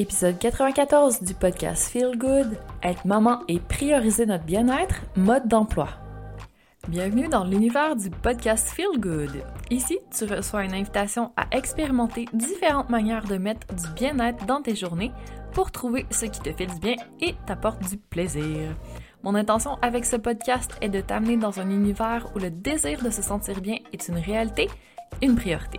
Épisode 94 du podcast Feel Good, être maman et prioriser notre bien-être, mode d'emploi. Bienvenue dans l'univers du podcast Feel Good. Ici, tu reçois une invitation à expérimenter différentes manières de mettre du bien-être dans tes journées pour trouver ce qui te fait du bien et t'apporte du plaisir. Mon intention avec ce podcast est de t'amener dans un univers où le désir de se sentir bien est une réalité, une priorité.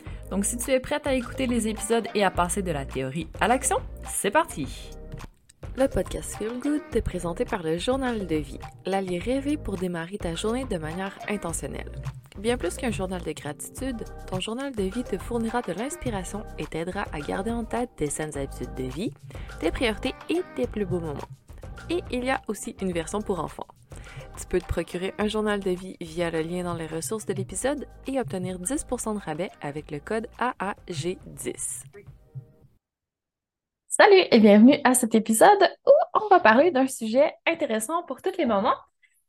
Donc si tu es prête à écouter les épisodes et à passer de la théorie à l'action, c'est parti! Le podcast Feel Good est présenté par le Journal de vie, l'allié rêvé pour démarrer ta journée de manière intentionnelle. Bien plus qu'un journal de gratitude, ton journal de vie te fournira de l'inspiration et t'aidera à garder en tête tes saines habitudes de vie, tes priorités et tes plus beaux moments. Et il y a aussi une version pour enfants. Tu peux te procurer un journal de vie via le lien dans les ressources de l'épisode et obtenir 10% de rabais avec le code AAG10. Salut et bienvenue à cet épisode où on va parler d'un sujet intéressant pour toutes les mamans,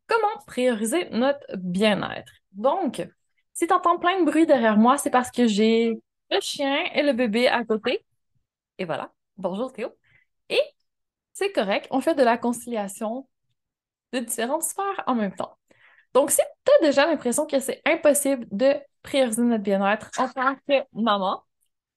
comment prioriser notre bien-être? Donc, si tu entends plein de bruit derrière moi, c'est parce que j'ai le chien et le bébé à côté. Et voilà. Bonjour Théo. Et c'est correct, on fait de la conciliation de différentes sphères en même temps. Donc, si tu as déjà l'impression que c'est impossible de prioriser notre bien-être en tant que maman,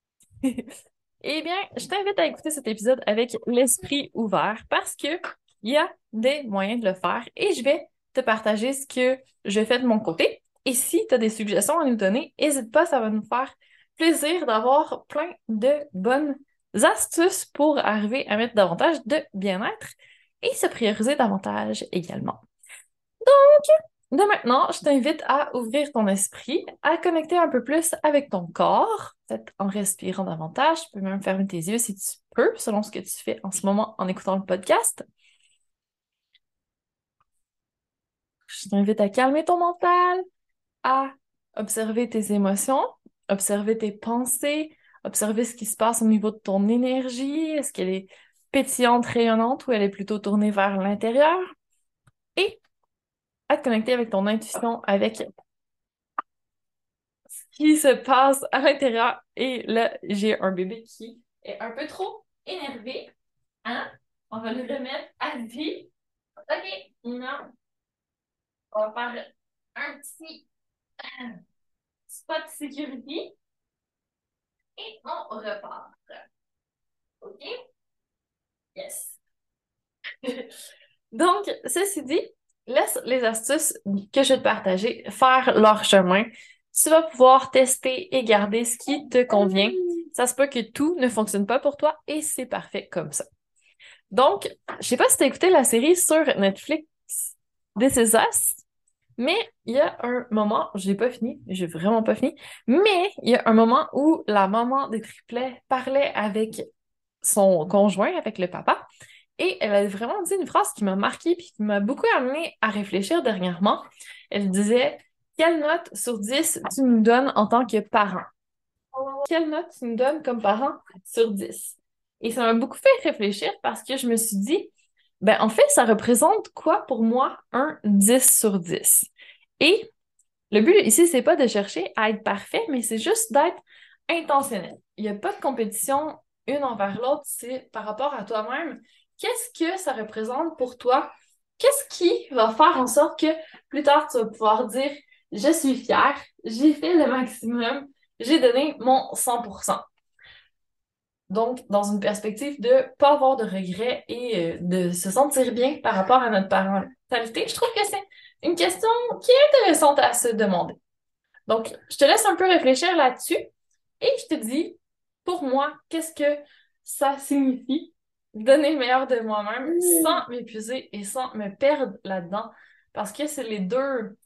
eh bien, je t'invite à écouter cet épisode avec l'esprit ouvert parce que il y a des moyens de le faire et je vais te partager ce que je fais de mon côté. Et si tu as des suggestions à nous donner, n'hésite pas, ça va nous faire plaisir d'avoir plein de bonnes astuces pour arriver à mettre davantage de bien-être et se prioriser davantage également. Donc, de maintenant, je t'invite à ouvrir ton esprit, à connecter un peu plus avec ton corps, peut-être en respirant davantage. Tu peux même fermer tes yeux si tu peux, selon ce que tu fais en ce moment en écoutant le podcast. Je t'invite à calmer ton mental, à observer tes émotions, observer tes pensées, observer ce qui se passe au niveau de ton énergie. Est-ce qu'elle est pétillante, rayonnante ou elle est plutôt tournée vers l'intérieur. Et à te connecter avec ton intuition, avec ce qui se passe à l'intérieur. Et là, j'ai un bébé qui est un peu trop énervé. Hein? On va le remettre à vie. OK, non. On va faire un petit spot sécurité. Et on repart. OK? Yes. Donc, ceci dit, laisse les astuces que je vais te partager faire leur chemin. Tu vas pouvoir tester et garder ce qui te convient. Ça se peut que tout ne fonctionne pas pour toi et c'est parfait comme ça. Donc, je sais pas si tu as écouté la série sur Netflix This Is Us, mais il y a un moment, je n'ai pas fini, j'ai vraiment pas fini, mais il y a un moment où la maman des triplets parlait avec son conjoint, avec le papa. Et elle a vraiment dit une phrase qui m'a marquée et qui m'a beaucoup amené à réfléchir dernièrement. Elle disait Quelle note sur 10 tu nous donnes en tant que parent Quelle note tu nous donnes comme parent sur 10 Et ça m'a beaucoup fait réfléchir parce que je me suis dit ben en fait, ça représente quoi pour moi un 10 sur 10 Et le but ici, c'est pas de chercher à être parfait, mais c'est juste d'être intentionnel. Il n'y a pas de compétition une envers l'autre, c'est par rapport à toi-même. Qu'est-ce que ça représente pour toi? Qu'est-ce qui va faire en sorte que plus tard, tu vas pouvoir dire je suis fière, j'ai fait le maximum, j'ai donné mon 100%. Donc, dans une perspective de ne pas avoir de regrets et euh, de se sentir bien par rapport à notre parentalité, je trouve que c'est une question qui est intéressante à se demander. Donc, je te laisse un peu réfléchir là-dessus et je te dis pour moi, qu'est-ce que ça signifie donner le meilleur de moi-même sans m'épuiser et sans me perdre là-dedans? Parce que c'est les deux,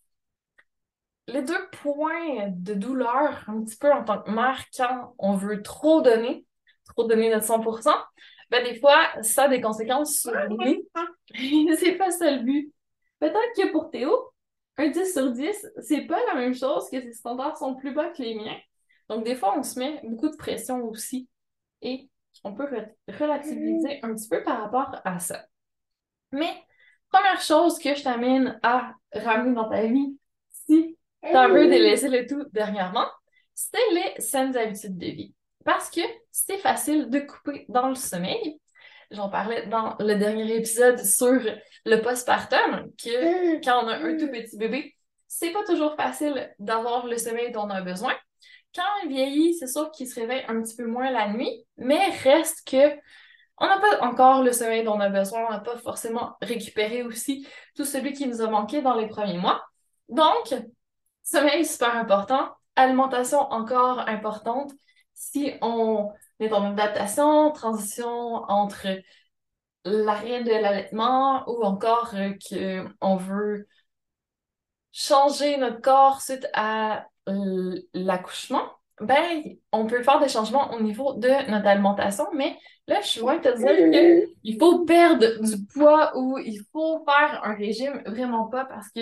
les deux points de douleur un petit peu en tant que mère quand on veut trop donner, trop donner notre 100%. Ben, des fois, ça a des conséquences sur nous. c'est pas ça le but. Peut-être que pour Théo, un 10 sur 10, c'est pas la même chose que ses standards sont plus bas que les miens. Donc, des fois, on se met beaucoup de pression aussi et on peut relativiser un petit peu par rapport à ça. Mais, première chose que je t'amène à ramener dans ta vie, si tu as un peu délaissé le tout dernièrement, c'est les saines habitudes de vie. Parce que c'est facile de couper dans le sommeil. J'en parlais dans le dernier épisode sur le postpartum, que quand on a un tout petit bébé, c'est pas toujours facile d'avoir le sommeil dont on a besoin. Quand il vieillit, c'est sûr qu'il se réveille un petit peu moins la nuit, mais reste que on n'a pas encore le sommeil dont on a besoin, on n'a pas forcément récupéré aussi tout celui qui nous a manqué dans les premiers mois. Donc, sommeil super important, alimentation encore importante. Si on est en adaptation, transition entre l'arrêt de l'allaitement ou encore euh, qu'on veut changer notre corps suite à l'accouchement, ben, on peut faire des changements au niveau de notre alimentation, mais là, je suis loin de te dire qu'il faut perdre du poids ou il faut faire un régime, vraiment pas, parce que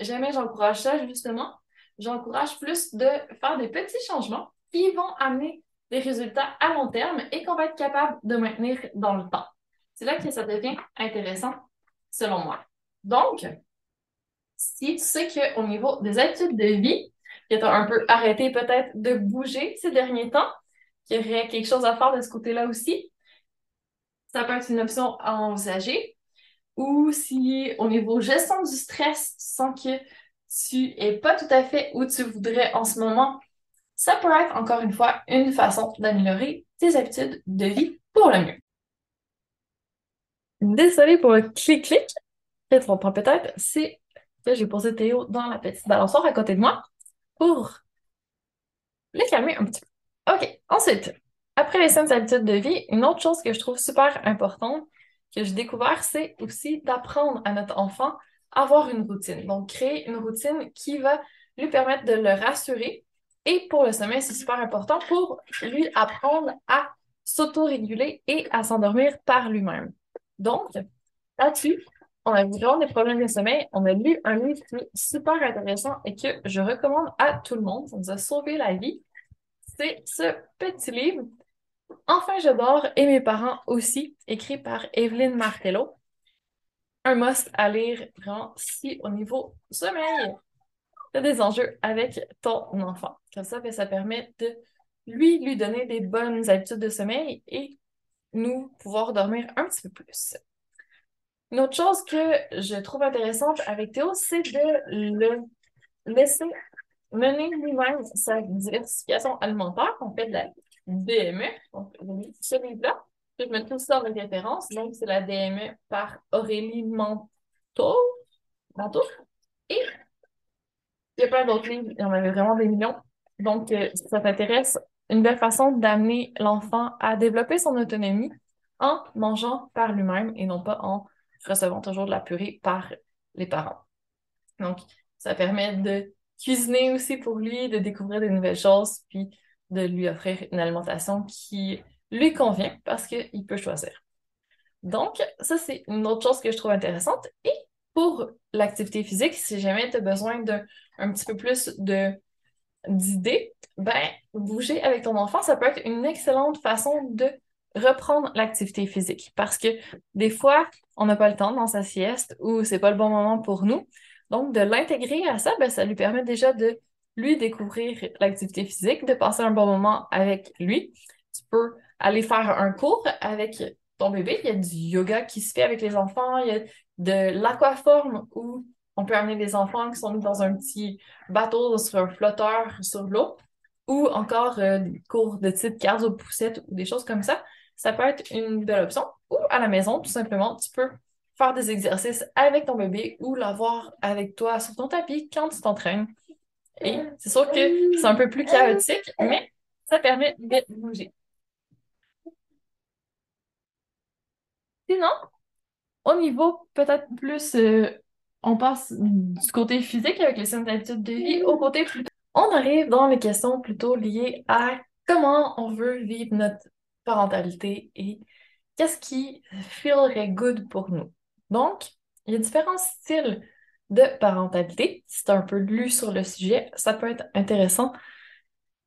jamais j'encourage ça, justement. J'encourage plus de faire des petits changements qui vont amener des résultats à long terme et qu'on va être capable de maintenir dans le temps. C'est là que ça devient intéressant, selon moi. Donc, si tu sais qu'au niveau des habitudes de vie, tu as un peu arrêté peut-être de bouger ces derniers temps, qu'il y aurait quelque chose à faire de ce côté-là aussi, ça peut être une option à envisager. Ou si au niveau gestion du stress, tu sens que tu n'es pas tout à fait où tu voudrais en ce moment, ça peut être encore une fois une façon d'améliorer tes habitudes de vie pour le mieux. Désolée pour le clic-clic. Peut-être on peut-être, c'est que j'ai posé Théo dans la petite balançoire à côté de moi pour les calmer un petit peu. OK, ensuite, après les saines habitudes de vie, une autre chose que je trouve super importante que j'ai découvert, c'est aussi d'apprendre à notre enfant à avoir une routine. Donc, créer une routine qui va lui permettre de le rassurer. Et pour le sommeil, c'est super important pour lui apprendre à s'autoréguler et à s'endormir par lui-même. Donc, là-dessus, on a vraiment des problèmes de sommeil. On a lu un livre super intéressant et que je recommande à tout le monde. Ça nous a sauvé la vie. C'est ce petit livre, Enfin je dors et mes parents aussi, écrit par Evelyn Martello. Un must à lire vraiment si au niveau sommeil, tu as des enjeux avec ton enfant. Comme ça, ben, ça permet de lui, lui donner des bonnes habitudes de sommeil et nous pouvoir dormir un petit peu plus. Une autre chose que je trouve intéressante avec Théo, c'est de le laisser mener lui-même sa diversification alimentaire. On fait de la DME. Donc, ce livre-là, je me trouve ça dans les références. Donc, c'est la DME par Aurélie Manteau. Manteau. Et il y a plein d'autres livres. Il y en avait vraiment des millions. Donc, euh, si ça t'intéresse, une belle façon d'amener l'enfant à développer son autonomie en mangeant par lui-même et non pas en recevant toujours de la purée par les parents. Donc, ça permet de cuisiner aussi pour lui, de découvrir de nouvelles choses, puis de lui offrir une alimentation qui lui convient parce qu'il peut choisir. Donc, ça, c'est une autre chose que je trouve intéressante. Et pour l'activité physique, si jamais tu as besoin d'un petit peu plus d'idées, ben, bouger avec ton enfant, ça peut être une excellente façon de reprendre l'activité physique parce que des fois, on n'a pas le temps dans sa sieste ou c'est pas le bon moment pour nous. Donc, de l'intégrer à ça, ben, ça lui permet déjà de lui découvrir l'activité physique, de passer un bon moment avec lui. Tu peux aller faire un cours avec ton bébé. Il y a du yoga qui se fait avec les enfants. Il y a de l'aquaforme où on peut amener des enfants qui sont dans un petit bateau sur un flotteur sur l'eau ou encore euh, des cours de type cardio poussette ou des choses comme ça. Ça peut être une belle option. Ou à la maison, tout simplement, tu peux faire des exercices avec ton bébé ou l'avoir avec toi sur ton tapis quand tu t'entraînes. Et c'est sûr que c'est un peu plus chaotique, mais ça permet de bouger. Sinon, au niveau peut-être plus, euh, on passe du côté physique avec les saines habitudes de vie au côté plus... On arrive dans les questions plutôt liées à comment on veut vivre notre parentalité et qu'est-ce qui feelrait good pour nous. Donc, il y a différents styles de parentalité, si tu as un peu lu sur le sujet, ça peut être intéressant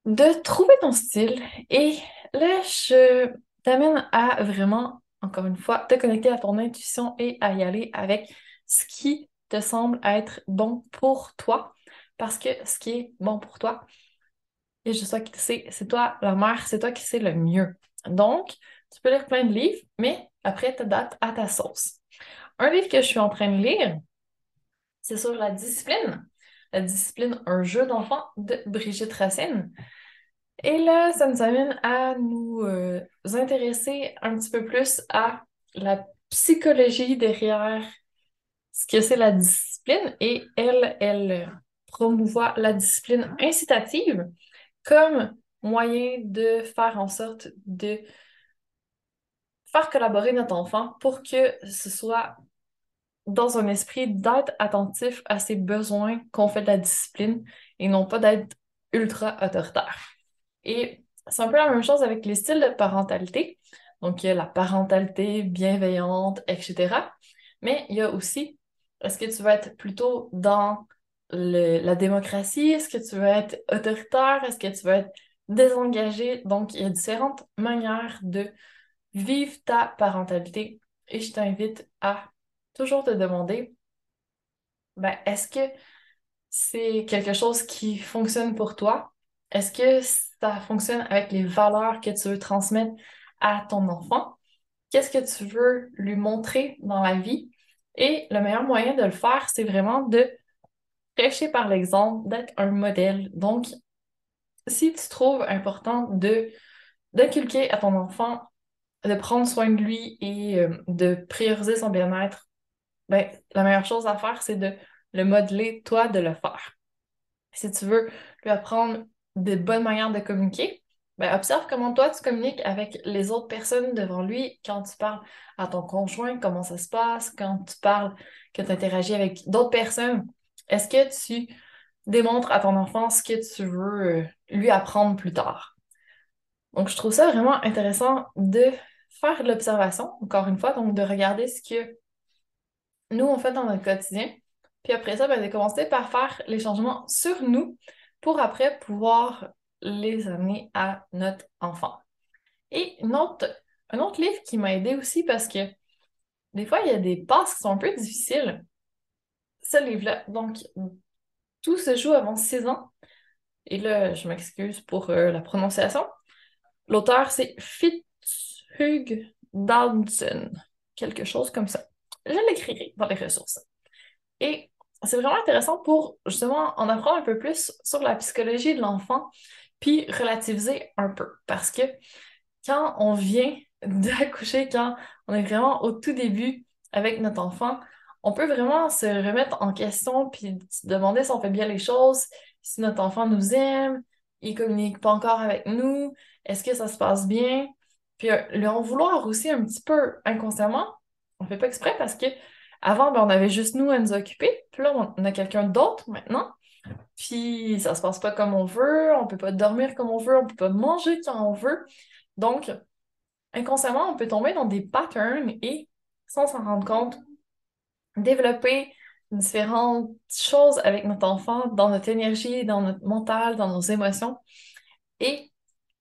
de trouver ton style. Et là, je t'amène à vraiment, encore une fois, te connecter à ton intuition et à y aller avec ce qui te semble être bon pour toi. Parce que ce qui est bon pour toi, et je sais que c'est, c'est toi la mère, c'est toi qui sais le mieux. Donc, tu peux lire plein de livres, mais après, tu date à ta sauce. Un livre que je suis en train de lire, c'est sur la discipline. La discipline, un jeu d'enfant de Brigitte Racine. Et là, ça nous amène à nous euh, intéresser un petit peu plus à la psychologie derrière ce que c'est la discipline. Et elle, elle promouvoit la discipline incitative comme moyen de faire en sorte de faire collaborer notre enfant pour que ce soit dans un esprit d'être attentif à ses besoins qu'on fait de la discipline et non pas d'être ultra autoritaire. Et c'est un peu la même chose avec les styles de parentalité. Donc, il y a la parentalité bienveillante, etc. Mais il y a aussi, est-ce que tu vas être plutôt dans la démocratie? Est-ce que tu veux être autoritaire? Est-ce que tu veux être désengagé? Donc, il y a différentes manières de vivre ta parentalité. Et je t'invite à toujours te demander, ben, est-ce que c'est quelque chose qui fonctionne pour toi? Est-ce que ça fonctionne avec les valeurs que tu veux transmettre à ton enfant? Qu'est-ce que tu veux lui montrer dans la vie? Et le meilleur moyen de le faire, c'est vraiment de prêcher par l'exemple, d'être un modèle. Donc, si tu trouves important de d'inculquer à ton enfant de prendre soin de lui et euh, de prioriser son bien-être, ben, la meilleure chose à faire, c'est de le modeler, toi, de le faire. Si tu veux lui apprendre de bonnes manières de communiquer, ben, observe comment toi, tu communiques avec les autres personnes devant lui quand tu parles à ton conjoint, comment ça se passe, quand tu parles, que tu interagis avec d'autres personnes. Est-ce que tu démontres à ton enfant ce que tu veux euh, lui apprendre plus tard? Donc, je trouve ça vraiment intéressant de faire de l'observation, encore une fois, donc de regarder ce que nous, on fait dans notre quotidien. Puis après ça, ben, de commencer par faire les changements sur nous pour après pouvoir les amener à notre enfant. Et un autre livre qui m'a aidé aussi parce que des fois, il y a des passes qui sont un peu difficiles. Ce livre-là, donc, tout se joue avant 6 ans. Et là, je m'excuse pour euh, la prononciation. L'auteur, c'est Fitzhugh Dodson. Quelque chose comme ça. Je l'écrirai dans les ressources. Et c'est vraiment intéressant pour justement en apprendre un peu plus sur la psychologie de l'enfant, puis relativiser un peu. Parce que quand on vient d'accoucher, quand on est vraiment au tout début avec notre enfant, on peut vraiment se remettre en question puis se demander si on fait bien les choses, si notre enfant nous aime, il communique pas encore avec nous, est-ce que ça se passe bien? Puis euh, le en vouloir aussi un petit peu inconsciemment, on fait pas exprès parce que avant, ben, on avait juste nous à nous occuper. Puis là, on a quelqu'un d'autre maintenant. Puis ça se passe pas comme on veut, on peut pas dormir comme on veut, on peut pas manger quand on veut. Donc, inconsciemment, on peut tomber dans des patterns et, sans s'en rendre compte, développer différentes choses avec notre enfant, dans notre énergie, dans notre mental, dans nos émotions. Et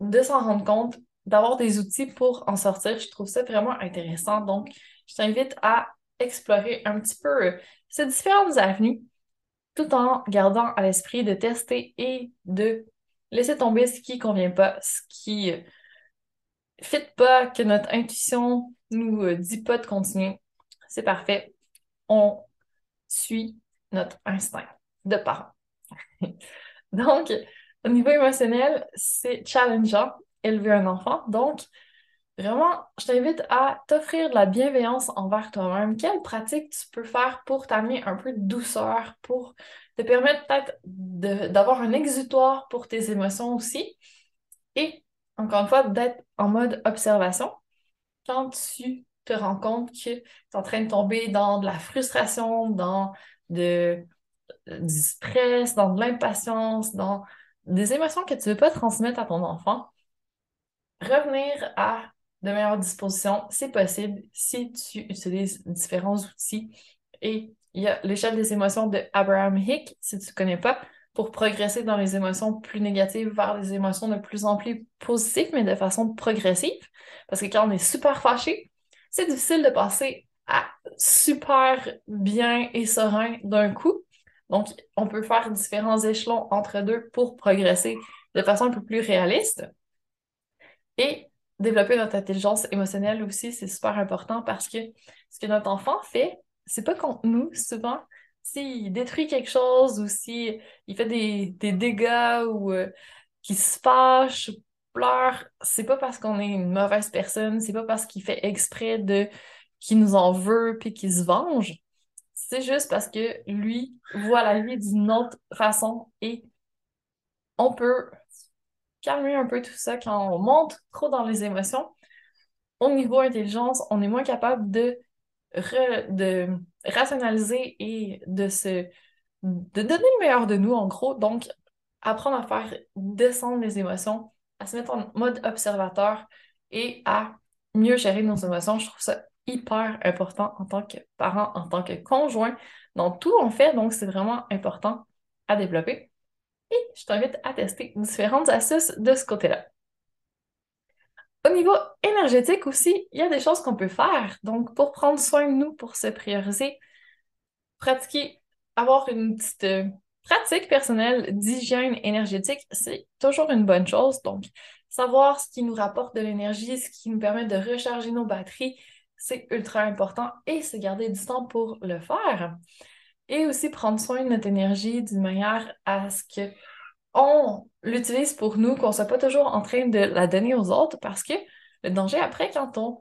de s'en rendre compte, d'avoir des outils pour en sortir, je trouve ça vraiment intéressant. Donc, je t'invite à explorer un petit peu euh, ces différentes avenues tout en gardant à l'esprit de tester et de laisser tomber ce qui ne convient pas, ce qui ne euh, fit pas, que notre intuition nous euh, dit pas de continuer. C'est parfait. On suit notre instinct de parent. Donc, au niveau émotionnel, c'est challengeant élever un enfant. Donc, Vraiment, je t'invite à t'offrir de la bienveillance envers toi-même. Quelle pratique tu peux faire pour t'amener un peu de douceur, pour te permettre peut-être d'avoir un exutoire pour tes émotions aussi? Et encore une fois, d'être en mode observation. Quand tu te rends compte que tu es en train de tomber dans de la frustration, dans de, du stress, dans de l'impatience, dans des émotions que tu ne veux pas transmettre à ton enfant, revenir à de meilleures dispositions, c'est possible si tu utilises différents outils et il y a l'échelle des émotions de Abraham Hicks, si tu ne connais pas, pour progresser dans les émotions plus négatives vers les émotions de plus en plus positives, mais de façon progressive. Parce que quand on est super fâché, c'est difficile de passer à super bien et serein d'un coup. Donc, on peut faire différents échelons entre deux pour progresser de façon un peu plus réaliste. Et développer notre intelligence émotionnelle aussi, c'est super important parce que ce que notre enfant fait, c'est pas contre nous souvent. S'il détruit quelque chose ou s'il fait des, dégâts ou euh, qu'il se fâche, pleure, c'est pas parce qu'on est une mauvaise personne, c'est pas parce qu'il fait exprès de qu'il nous en veut puis qu'il se venge. C'est juste parce que lui voit la vie d'une autre façon et on peut calmer un peu tout ça quand on monte trop dans les émotions. Au niveau intelligence, on est moins capable de, de rationaliser et de se de donner le meilleur de nous, en gros. Donc, apprendre à faire descendre les émotions, à se mettre en mode observateur et à mieux gérer nos émotions. Je trouve ça hyper important en tant que parent, en tant que conjoint. Dans tout on fait, donc c'est vraiment important à développer. Et je t'invite à tester différentes astuces de ce côté-là. Au niveau énergétique aussi, il y a des choses qu'on peut faire. Donc, pour prendre soin de nous, pour se prioriser, pratiquer, avoir une petite euh, pratique personnelle d'hygiène énergétique, c'est toujours une bonne chose. Donc, savoir ce qui nous rapporte de l'énergie, ce qui nous permet de recharger nos batteries, c'est ultra important et se garder du temps pour le faire. Et aussi prendre soin de notre énergie d'une manière à ce que on l'utilise pour nous, qu'on ne soit pas toujours en train de la donner aux autres parce que le danger après, quand on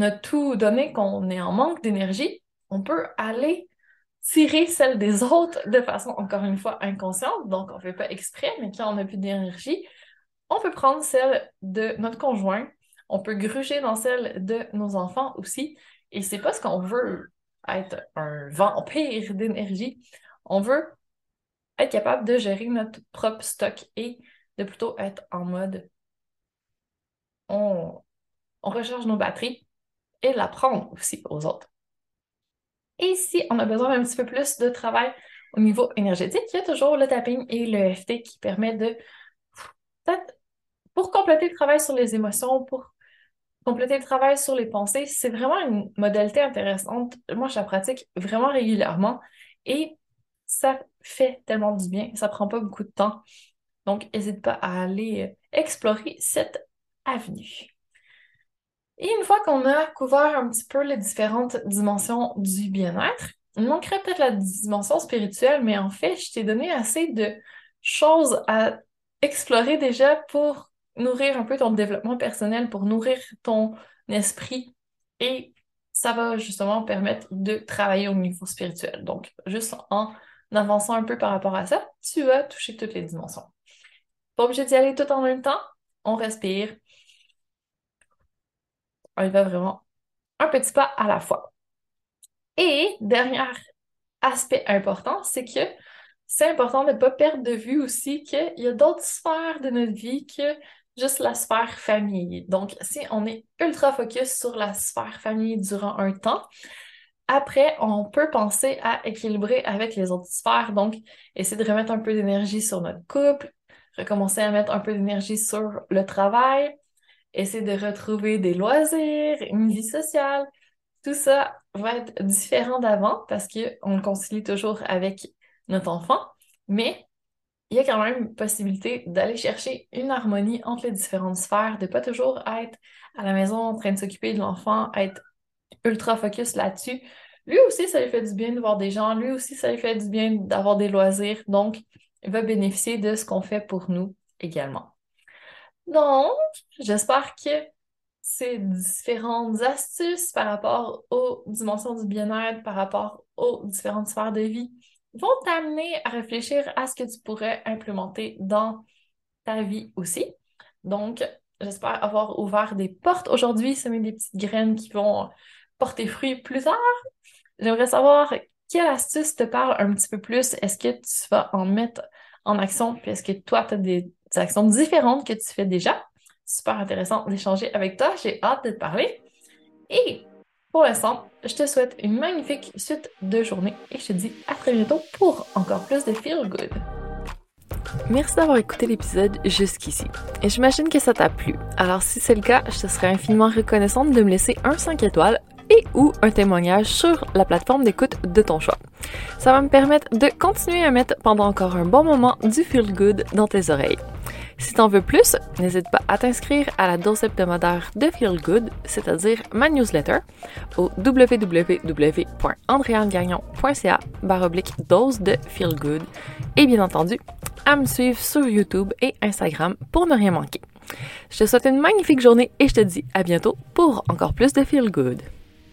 a tout donné, qu'on est en manque d'énergie, on peut aller tirer celle des autres de façon, encore une fois, inconsciente. Donc, on ne fait pas exprès, mais quand on n'a plus d'énergie, on peut prendre celle de notre conjoint, on peut gruger dans celle de nos enfants aussi. Et c'est pas ce qu'on veut être un vampire d'énergie. On veut être capable de gérer notre propre stock et de plutôt être en mode on, recharge nos batteries et l'apprendre aussi aux autres. Et si on a besoin d'un petit peu plus de travail au niveau énergétique, il y a toujours le tapping et le FT qui permet de pour compléter le travail sur les émotions, pour compléter le travail sur les pensées, c'est vraiment une modalité intéressante. Moi, je la pratique vraiment régulièrement et ça fait tellement du bien. Ça prend pas beaucoup de temps. Donc, n'hésite pas à aller explorer cette avenue. Et une fois qu'on a couvert un petit peu les différentes dimensions du bien-être, il manquerait peut-être la dimension spirituelle, mais en fait, je t'ai donné assez de choses à explorer déjà pour nourrir un peu ton développement personnel, pour nourrir ton esprit et ça va justement permettre de travailler au niveau spirituel. Donc, juste en avançant un peu par rapport à ça, tu vas toucher toutes les dimensions. Pas obligé d'y aller tout en même temps. On respire. On y va vraiment un petit pas à la fois. Et dernier aspect important, c'est que c'est important de ne pas perdre de vue aussi qu'il y a d'autres sphères de notre vie que juste la sphère famille. Donc, si on est ultra focus sur la sphère famille durant un temps, après, on peut penser à équilibrer avec les autres sphères. Donc, essayer de remettre un peu d'énergie sur notre couple, recommencer à mettre un peu d'énergie sur le travail, essayer de retrouver des loisirs, une vie sociale. Tout ça va être différent d'avant parce qu'on le concilie toujours avec notre enfant, mais il y a quand même possibilité d'aller chercher une harmonie entre les différentes sphères, de pas toujours être à la maison en train de s'occuper de l'enfant, être ultra focus là-dessus. Lui aussi, ça lui fait du bien de voir des gens, lui aussi, ça lui fait du bien d'avoir des loisirs, donc il va bénéficier de ce qu'on fait pour nous également. Donc, j'espère que ces différentes astuces par rapport aux dimensions du bien-être, par rapport aux différentes sphères de vie, vont t'amener à réfléchir à ce que tu pourrais implémenter dans ta vie aussi. Donc, j'espère avoir ouvert des portes aujourd'hui, semer des petites graines qui vont porter fruit plus tard. J'aimerais savoir quelle astuce te parle un petit peu plus. Est-ce que tu vas en mettre en action? Puis est-ce que toi, tu as des actions différentes que tu fais déjà? Super intéressant d'échanger avec toi. J'ai hâte de te parler. Et pour l'instant, je te souhaite une magnifique suite de journée et je te dis à très bientôt pour encore plus de Feel Good. Merci d'avoir écouté l'épisode jusqu'ici. Et j'imagine que ça t'a plu. Alors si c'est le cas, je te serais infiniment reconnaissante de me laisser un 5 étoiles et ou un témoignage sur la plateforme d'écoute de ton choix. Ça va me permettre de continuer à mettre pendant encore un bon moment du feel good dans tes oreilles. Si t'en veux plus, n'hésite pas à t'inscrire à la dose hebdomadaire de Feel Good, c'est-à-dire ma newsletter, au www.andréangagnon.ca baroblique dose de Feel Good et bien entendu à me suivre sur YouTube et Instagram pour ne rien manquer. Je te souhaite une magnifique journée et je te dis à bientôt pour encore plus de Feel Good.